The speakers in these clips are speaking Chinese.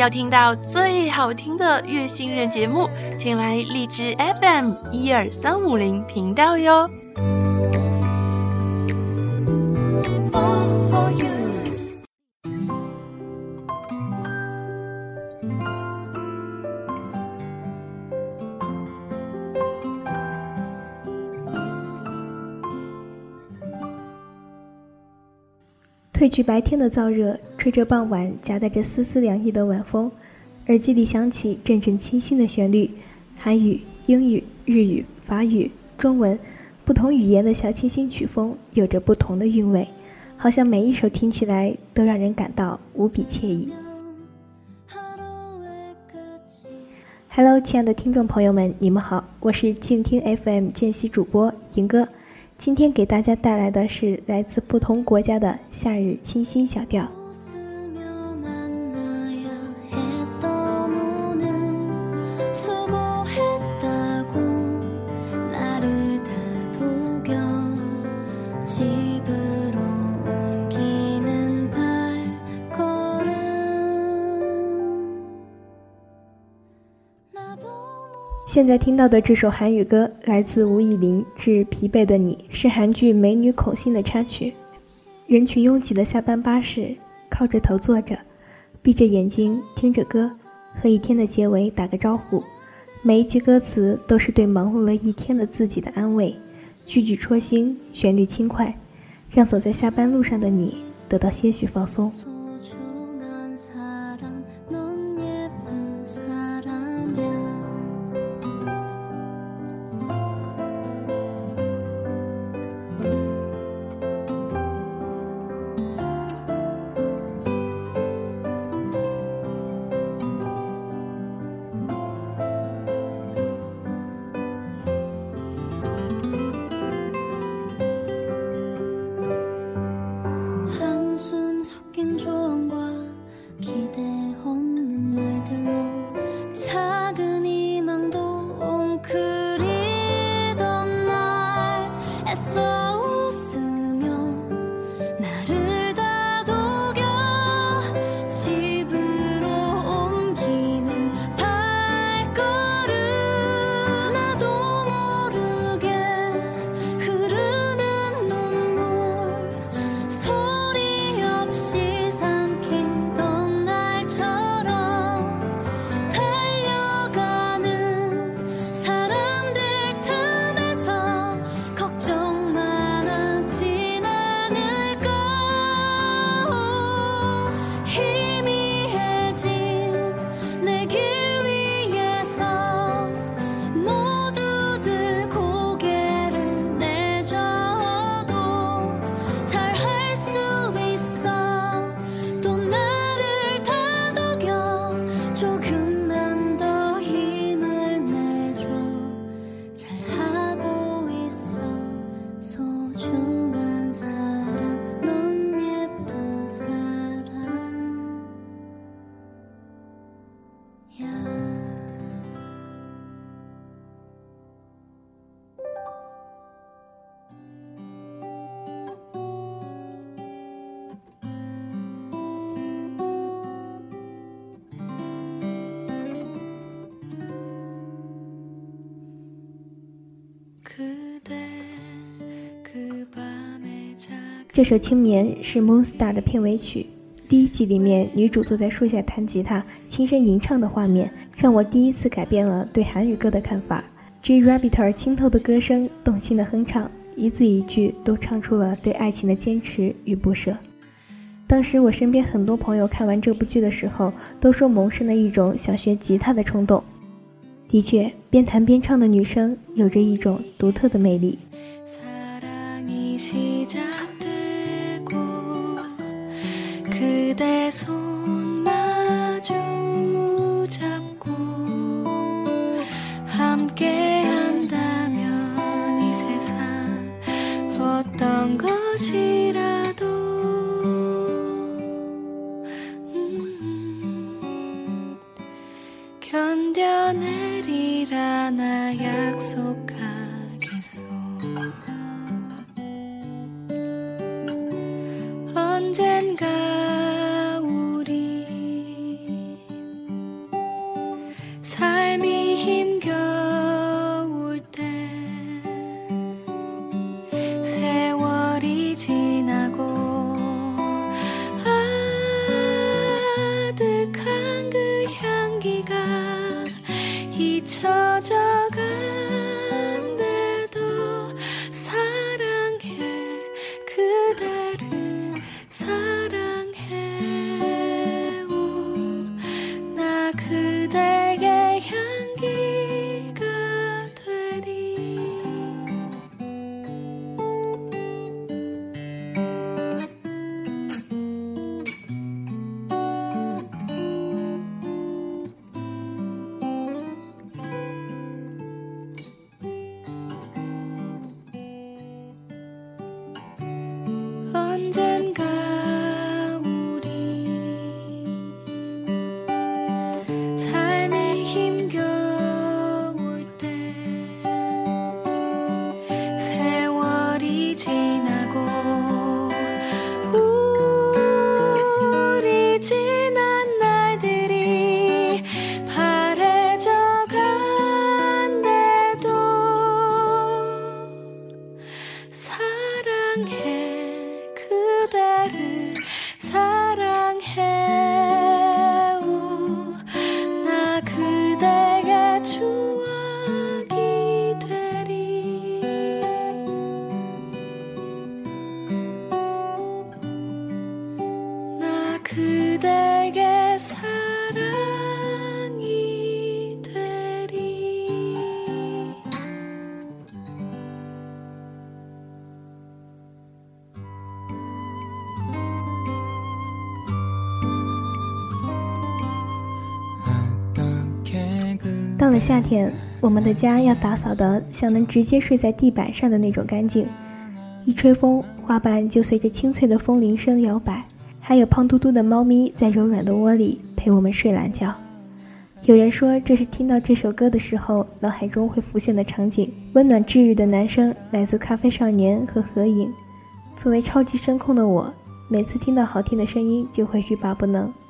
要听到最好听的月星人节目，请来荔枝 FM 一二三五零频道哟。褪去白天的燥热，吹着傍晚夹带着丝丝凉意的晚风，耳机里响起阵阵清新的旋律。韩语、英语、日语、法语、中文，不同语言的小清新曲风有着不同的韵味，好像每一首听起来都让人感到无比惬意。Hello，亲爱的听众朋友们，你们好，我是静听 FM 见习主播银哥。今天给大家带来的是来自不同国家的夏日清新小调。现在听到的这首韩语歌来自吴以琳，《致疲惫的你》是韩剧《美女孔欣》的插曲。人群拥挤的下班巴士，靠着头坐着，闭着眼睛听着歌，和一天的结尾打个招呼。每一句歌词都是对忙碌了一天的自己的安慰，句句戳心，旋律轻快，让走在下班路上的你得到些许放松。sun. 这首《青棉》是《Moonstar》的片尾曲。第一集里面，女主坐在树下弹吉他、轻声吟唱的画面，让我第一次改变了对韩语歌的看法。J Rabbit 清透的歌声，动心的哼唱，一字一句都唱出了对爱情的坚持与不舍。当时我身边很多朋友看完这部剧的时候，都说萌生了一种想学吉他的冲动。的确，边弹边唱的女生有着一种独特的魅力。 그대 손 마주 잡고 함께 한다면 이 세상 어떤 것이라도 음, 견뎌내리라 나 약속하겠소. 언젠가 夏天，我们的家要打扫的像能直接睡在地板上的那种干净。一吹风，花瓣就随着清脆的风铃声摇摆，还有胖嘟嘟的猫咪在柔软的窝里陪我们睡懒觉。有人说，这是听到这首歌的时候脑海中会浮现的场景。温暖治愈的男声来自《咖啡少年》和《合影》。作为超级声控的我，每次听到好听的声音就会欲罢不能。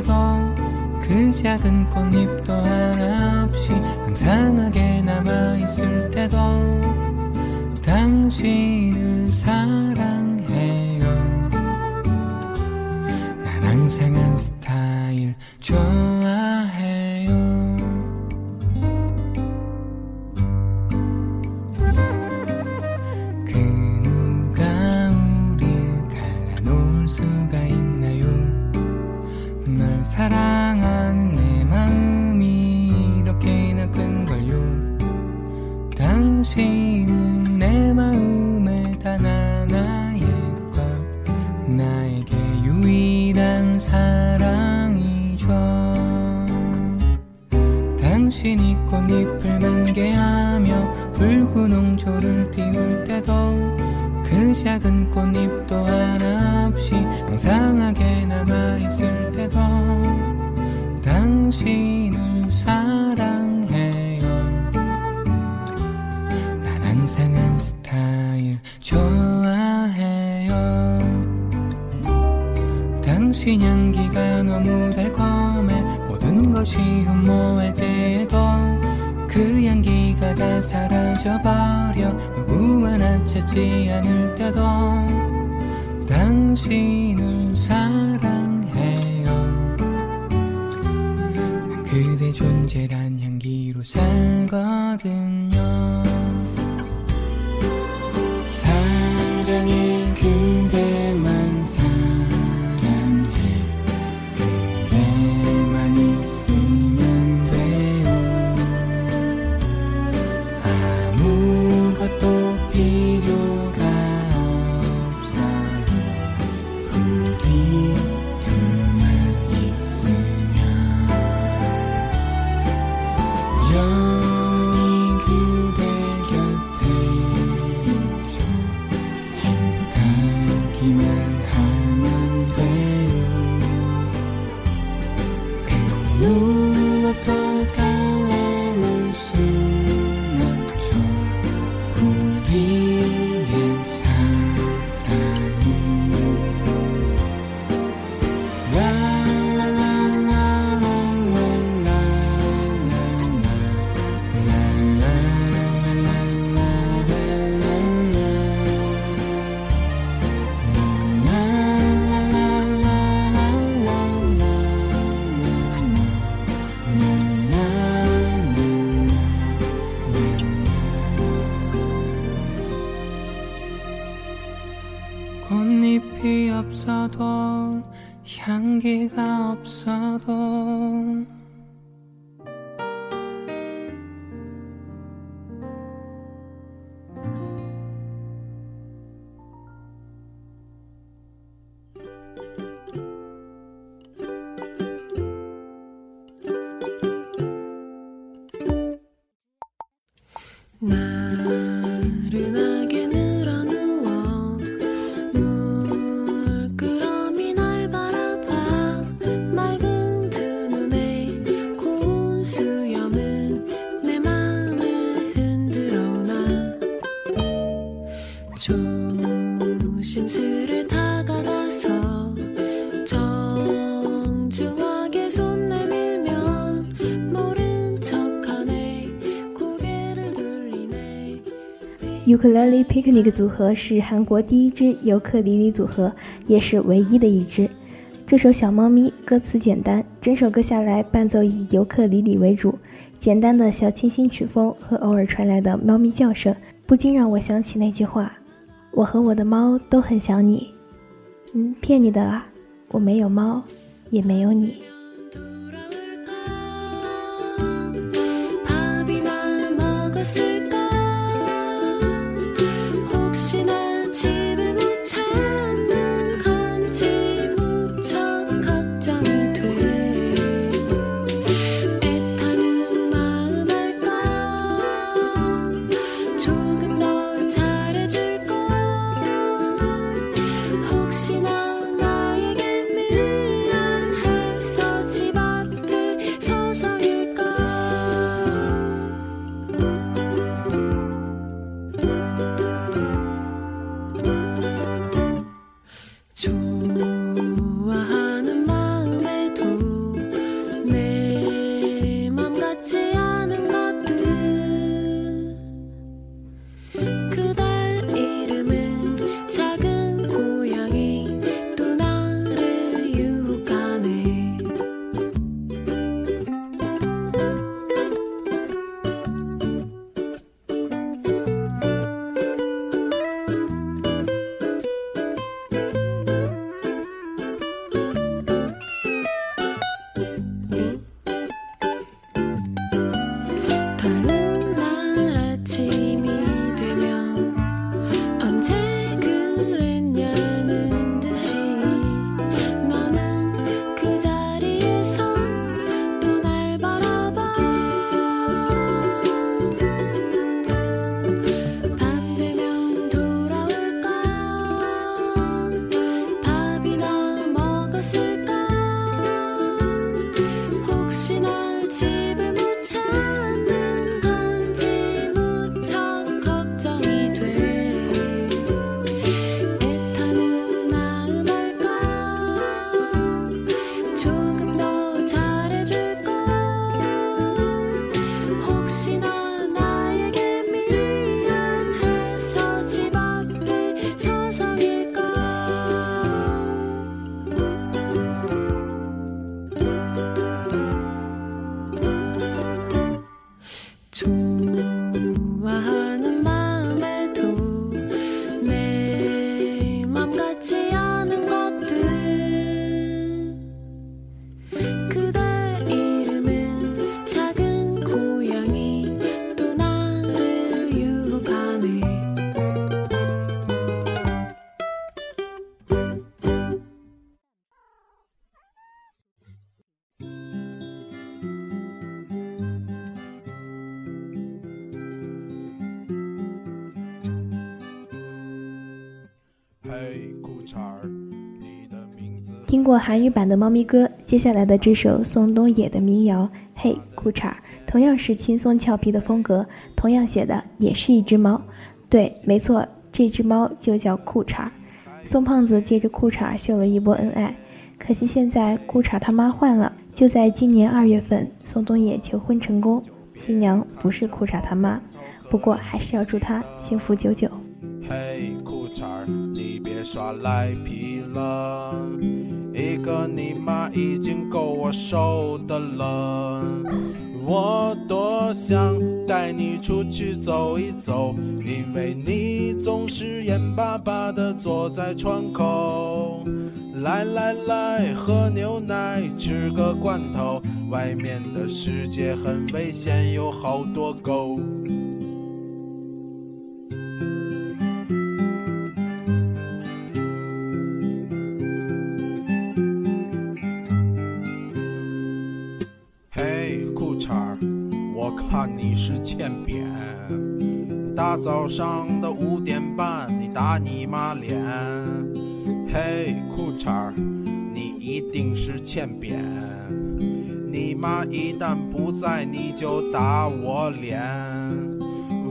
울 때도 그 작은 꽃잎도 하나 없이 항상하게 남아있을 때도 당신을 그 작은 꽃잎도 하나 없이 항상하게 남아있을 때도 당신을 사랑해요. 난 항상 한 스타일 좋아해요. 당신 향기가 너무 달콤해 모든 것이 흠모할 때에도 그 향기가 다 사라져버려 하나 찾지 않을 때도 당신을 사랑해요. 난 그대 존재란 향기로 살거든요. 사랑해 그대 now. Ukulele Picnic 组合是韩国第一支尤克里里组合，也是唯一的一支。这首《小猫咪》歌词简单，整首歌下来伴奏以尤克里里为主，简单的小清新曲风和偶尔传来的猫咪叫声，不禁让我想起那句话：“我和我的猫都很想你。”嗯，骗你的啦，我没有猫，也没有你。韩语版的猫咪歌，接下来的这首宋冬野的民谣《嘿裤衩》，同样是轻松俏皮的风格，同样写的也是一只猫。对，没错，这只猫就叫裤衩。宋胖子借着裤衩秀了一波恩爱，可惜现在裤衩他妈换了。就在今年二月份，宋冬野求婚成功，新娘不是裤衩他妈，不过还是要祝他幸福久久。嘿，裤衩，你别耍赖皮了，一个你妈已经够我受的了。我多想带你出去走一走，因为你总是眼巴巴的坐在窗口。来来来，喝牛奶，吃个罐头，外面的世界很危险，有好多狗。你是欠扁。大早上的五点半，你打你妈脸。嘿，裤衩儿，你一定是欠扁。你妈一旦不在，你就打我脸。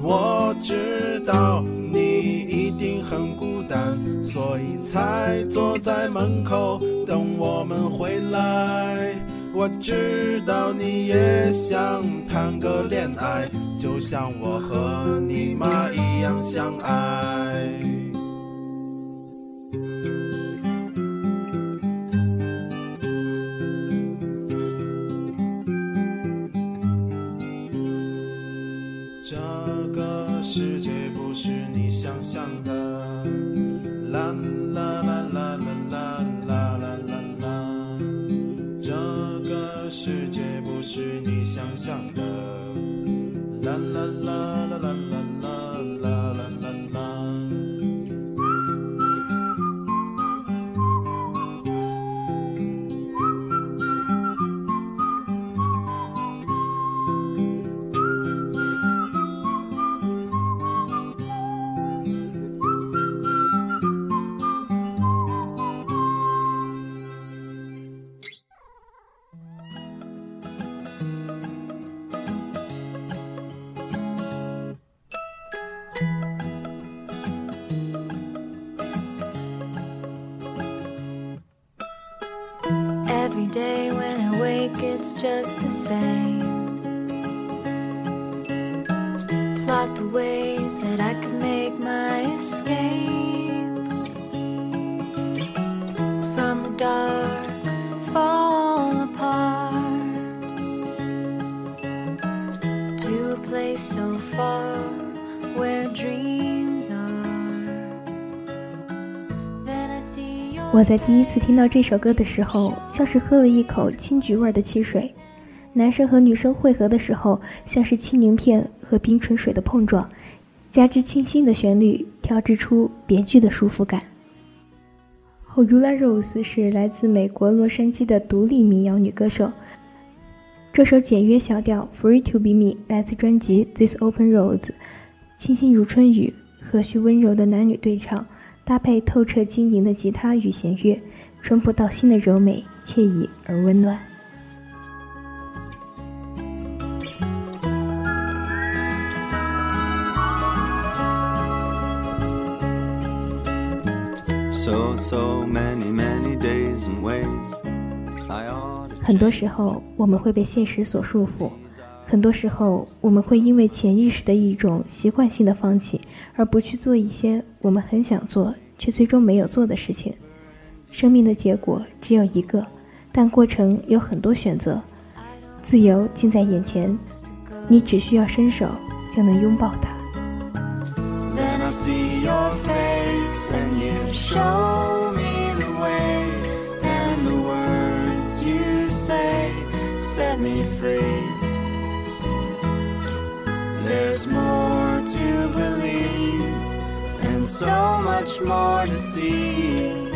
我知道你一定很孤单，所以才坐在门口等我们回来。我知道你也想谈个恋爱，就像我和你妈一样相爱。这个世界不是你想象的，啦啦啦 day when I wake, it's just the same. Plot the ways that I could make my escape 我在第一次听到这首歌的时候，像是喝了一口青桔味的汽水；男生和女生汇合的时候，像是青柠片和冰纯水的碰撞，加之清新的旋律，调制出别具的舒服感。Horula Rose 是来自美国洛杉矶的独立民谣女歌手。这首简约小调《Free to Be Me》来自专辑《This Open Roads》，清新如春雨，和煦温柔的男女对唱，搭配透彻晶莹的吉他与弦乐，淳朴到心的柔美、惬意而温暖。很多时候，我们会被现实所束缚；很多时候，我们会因为潜意识的一种习惯性的放弃，而不去做一些我们很想做却最终没有做的事情。生命的结果只有一个，但过程有很多选择。自由近在眼前，你只需要伸手就能拥抱它。Then I see your face and you show me the way and the words you say set me free. There's more to believe and so much more to see.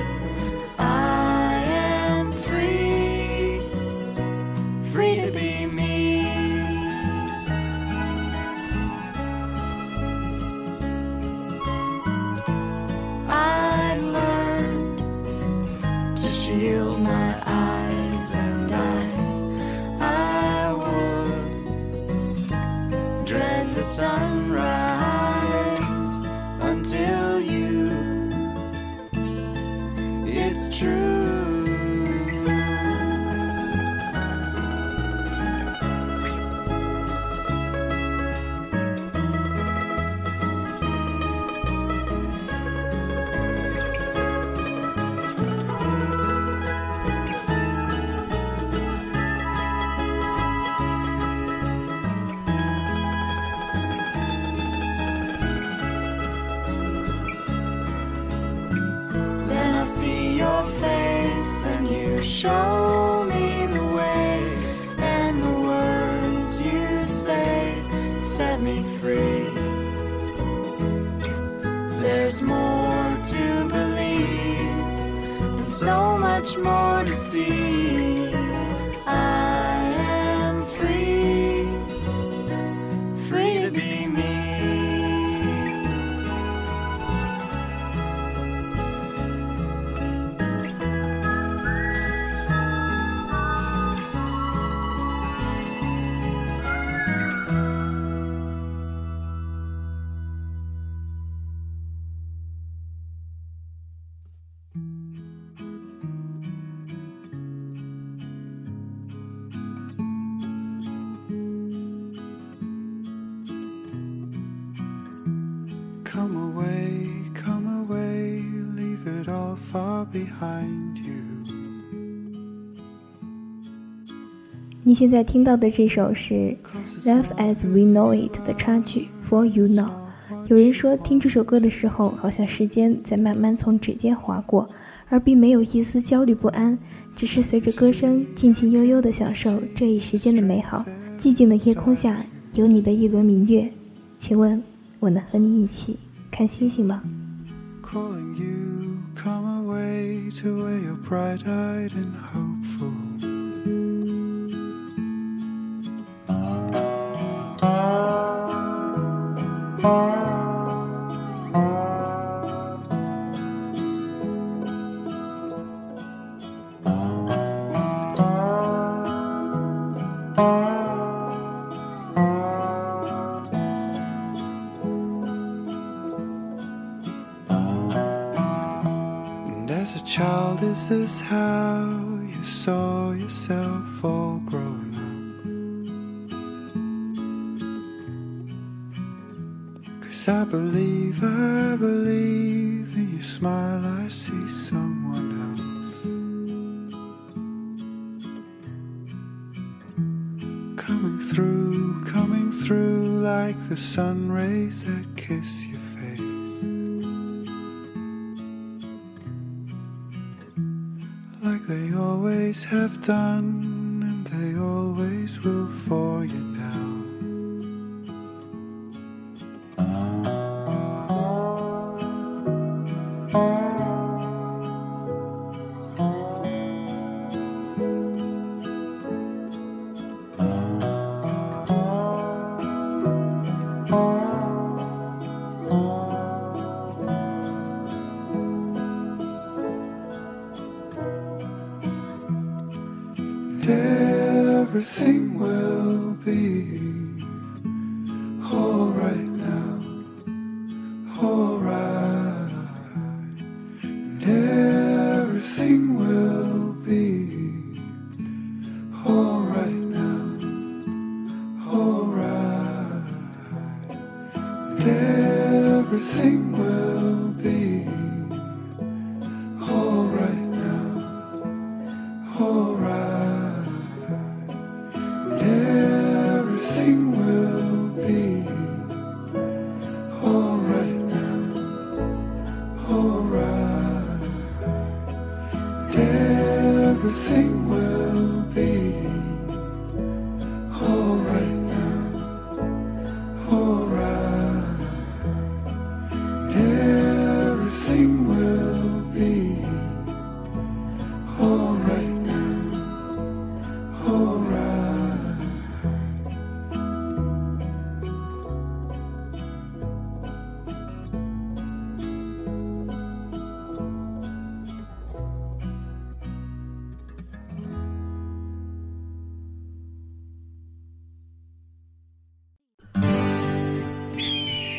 Much more behind you. 你现在听到的这首是《Life as We Know It》的插曲《For You Now》。有人说，听这首歌的时候，好像时间在慢慢从指尖划过，而并没有一丝焦虑不安，只是随着歌声静静悠悠地享受这一时间的美好。寂静的夜空下，有你的一轮明月，请问，我能和你一起看星星吗？Calling you, come away to where you're bright eyed and hopeful. Is this how you saw yourself all grown up? Cause I believe, I believe in your smile, done, everything will be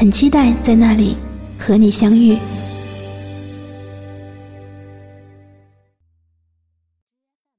很期待在那里和你相遇。